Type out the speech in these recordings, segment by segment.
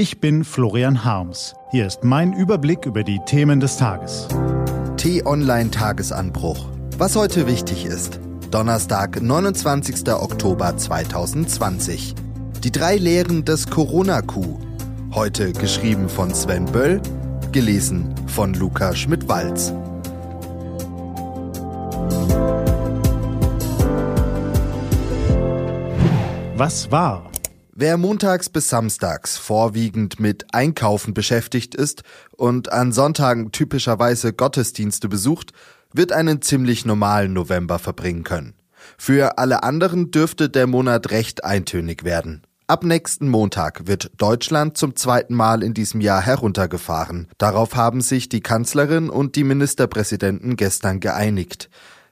Ich bin Florian Harms. Hier ist mein Überblick über die Themen des Tages. T-Online Tagesanbruch. Was heute wichtig ist. Donnerstag, 29. Oktober 2020. Die drei Lehren des Corona-Coup. Heute geschrieben von Sven Böll, gelesen von Luca Schmidt-Walz. Was war? Wer montags bis samstags vorwiegend mit Einkaufen beschäftigt ist und an Sonntagen typischerweise Gottesdienste besucht, wird einen ziemlich normalen November verbringen können. Für alle anderen dürfte der Monat recht eintönig werden. Ab nächsten Montag wird Deutschland zum zweiten Mal in diesem Jahr heruntergefahren. Darauf haben sich die Kanzlerin und die Ministerpräsidenten gestern geeinigt.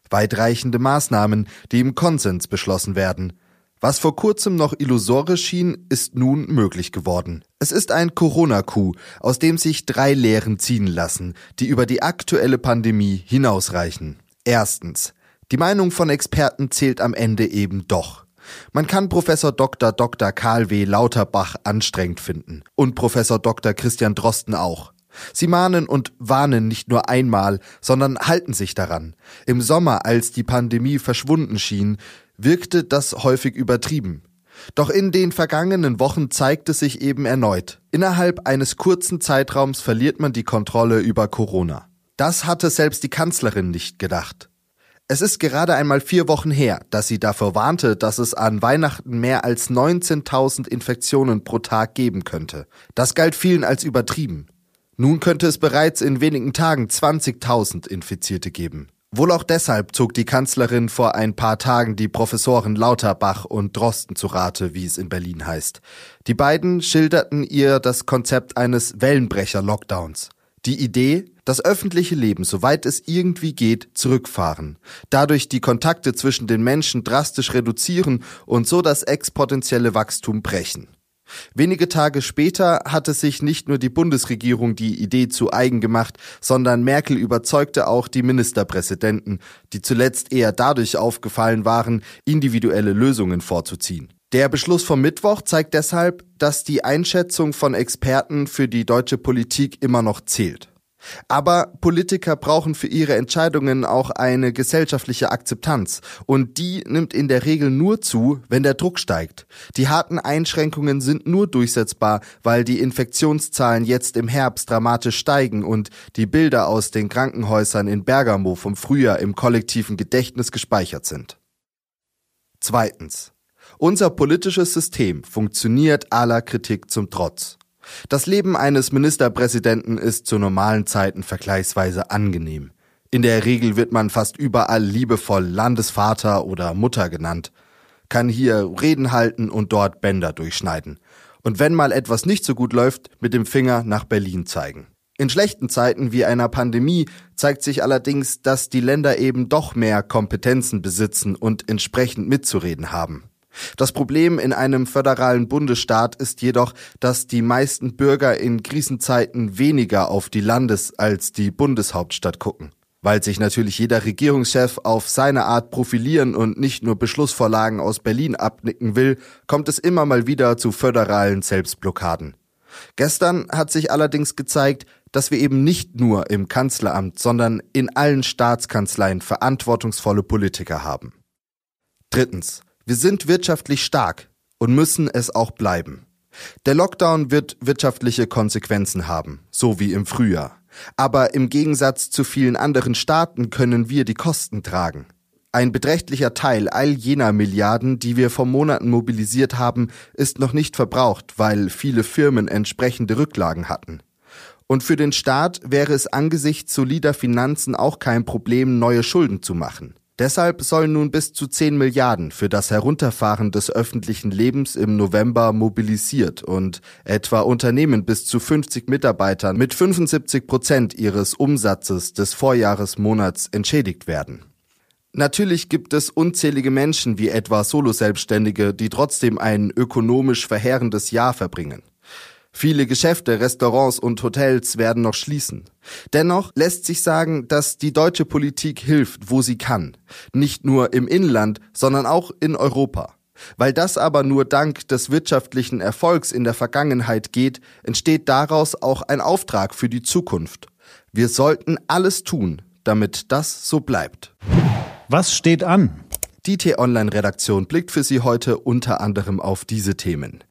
Weitreichende Maßnahmen, die im Konsens beschlossen werden. Was vor kurzem noch illusorisch schien, ist nun möglich geworden. Es ist ein Corona-Coup, aus dem sich drei Lehren ziehen lassen, die über die aktuelle Pandemie hinausreichen. Erstens. Die Meinung von Experten zählt am Ende eben doch. Man kann Professor Dr. Dr. Karl W. Lauterbach anstrengend finden und Professor Dr. Christian Drosten auch. Sie mahnen und warnen nicht nur einmal, sondern halten sich daran. Im Sommer, als die Pandemie verschwunden schien, wirkte das häufig übertrieben. Doch in den vergangenen Wochen zeigte sich eben erneut, innerhalb eines kurzen Zeitraums verliert man die Kontrolle über Corona. Das hatte selbst die Kanzlerin nicht gedacht. Es ist gerade einmal vier Wochen her, dass sie davor warnte, dass es an Weihnachten mehr als 19.000 Infektionen pro Tag geben könnte. Das galt vielen als übertrieben. Nun könnte es bereits in wenigen Tagen 20.000 Infizierte geben. Wohl auch deshalb zog die Kanzlerin vor ein paar Tagen die Professoren Lauterbach und Drosten zu Rate, wie es in Berlin heißt. Die beiden schilderten ihr das Konzept eines Wellenbrecher-Lockdowns. Die Idee, das öffentliche Leben, soweit es irgendwie geht, zurückfahren, dadurch die Kontakte zwischen den Menschen drastisch reduzieren und so das exponentielle Wachstum brechen. Wenige Tage später hatte sich nicht nur die Bundesregierung die Idee zu eigen gemacht, sondern Merkel überzeugte auch die Ministerpräsidenten, die zuletzt eher dadurch aufgefallen waren, individuelle Lösungen vorzuziehen. Der Beschluss vom Mittwoch zeigt deshalb, dass die Einschätzung von Experten für die deutsche Politik immer noch zählt. Aber Politiker brauchen für ihre Entscheidungen auch eine gesellschaftliche Akzeptanz. Und die nimmt in der Regel nur zu, wenn der Druck steigt. Die harten Einschränkungen sind nur durchsetzbar, weil die Infektionszahlen jetzt im Herbst dramatisch steigen und die Bilder aus den Krankenhäusern in Bergamo vom Frühjahr im kollektiven Gedächtnis gespeichert sind. Zweitens. Unser politisches System funktioniert aller Kritik zum Trotz. Das Leben eines Ministerpräsidenten ist zu normalen Zeiten vergleichsweise angenehm. In der Regel wird man fast überall liebevoll Landesvater oder Mutter genannt, kann hier Reden halten und dort Bänder durchschneiden. Und wenn mal etwas nicht so gut läuft, mit dem Finger nach Berlin zeigen. In schlechten Zeiten wie einer Pandemie zeigt sich allerdings, dass die Länder eben doch mehr Kompetenzen besitzen und entsprechend mitzureden haben. Das Problem in einem föderalen Bundesstaat ist jedoch, dass die meisten Bürger in Krisenzeiten weniger auf die Landes- als die Bundeshauptstadt gucken. Weil sich natürlich jeder Regierungschef auf seine Art profilieren und nicht nur Beschlussvorlagen aus Berlin abnicken will, kommt es immer mal wieder zu föderalen Selbstblockaden. Gestern hat sich allerdings gezeigt, dass wir eben nicht nur im Kanzleramt, sondern in allen Staatskanzleien verantwortungsvolle Politiker haben. Drittens. Wir sind wirtschaftlich stark und müssen es auch bleiben. Der Lockdown wird wirtschaftliche Konsequenzen haben, so wie im Frühjahr. Aber im Gegensatz zu vielen anderen Staaten können wir die Kosten tragen. Ein beträchtlicher Teil all jener Milliarden, die wir vor Monaten mobilisiert haben, ist noch nicht verbraucht, weil viele Firmen entsprechende Rücklagen hatten. Und für den Staat wäre es angesichts solider Finanzen auch kein Problem, neue Schulden zu machen. Deshalb sollen nun bis zu 10 Milliarden für das Herunterfahren des öffentlichen Lebens im November mobilisiert und etwa Unternehmen bis zu 50 Mitarbeitern mit 75 Prozent ihres Umsatzes des Vorjahresmonats entschädigt werden. Natürlich gibt es unzählige Menschen wie etwa Soloselbstständige, die trotzdem ein ökonomisch verheerendes Jahr verbringen. Viele Geschäfte, Restaurants und Hotels werden noch schließen. Dennoch lässt sich sagen, dass die deutsche Politik hilft, wo sie kann. Nicht nur im Inland, sondern auch in Europa. Weil das aber nur dank des wirtschaftlichen Erfolgs in der Vergangenheit geht, entsteht daraus auch ein Auftrag für die Zukunft. Wir sollten alles tun, damit das so bleibt. Was steht an? Die T-Online-Redaktion blickt für Sie heute unter anderem auf diese Themen.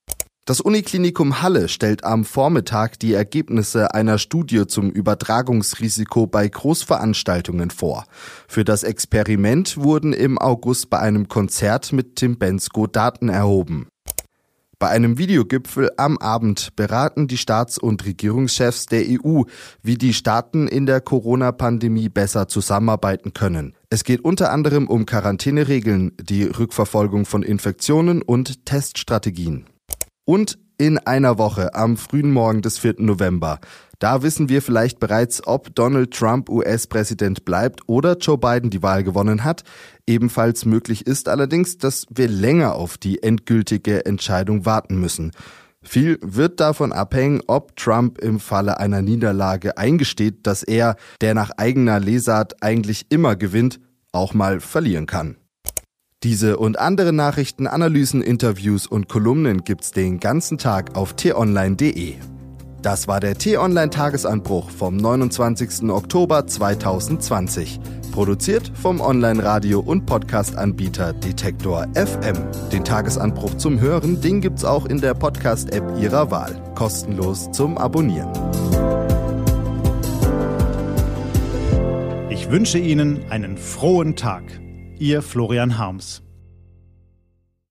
Das Uniklinikum Halle stellt am Vormittag die Ergebnisse einer Studie zum Übertragungsrisiko bei Großveranstaltungen vor. Für das Experiment wurden im August bei einem Konzert mit Tim Bensko Daten erhoben. Bei einem Videogipfel am Abend beraten die Staats- und Regierungschefs der EU, wie die Staaten in der Corona-Pandemie besser zusammenarbeiten können. Es geht unter anderem um Quarantäneregeln, die Rückverfolgung von Infektionen und Teststrategien. Und in einer Woche, am frühen Morgen des 4. November, da wissen wir vielleicht bereits, ob Donald Trump US-Präsident bleibt oder Joe Biden die Wahl gewonnen hat. Ebenfalls möglich ist allerdings, dass wir länger auf die endgültige Entscheidung warten müssen. Viel wird davon abhängen, ob Trump im Falle einer Niederlage eingesteht, dass er, der nach eigener Lesart eigentlich immer gewinnt, auch mal verlieren kann. Diese und andere Nachrichten, Analysen, Interviews und Kolumnen gibt's den ganzen Tag auf t-online.de. Das war der T-Online Tagesanbruch vom 29. Oktober 2020. Produziert vom Online-Radio- und Podcast-Anbieter Detektor FM. Den Tagesanbruch zum Hören, den gibt's auch in der Podcast-App Ihrer Wahl. Kostenlos zum Abonnieren. Ich wünsche Ihnen einen frohen Tag. Ihr Florian Harms.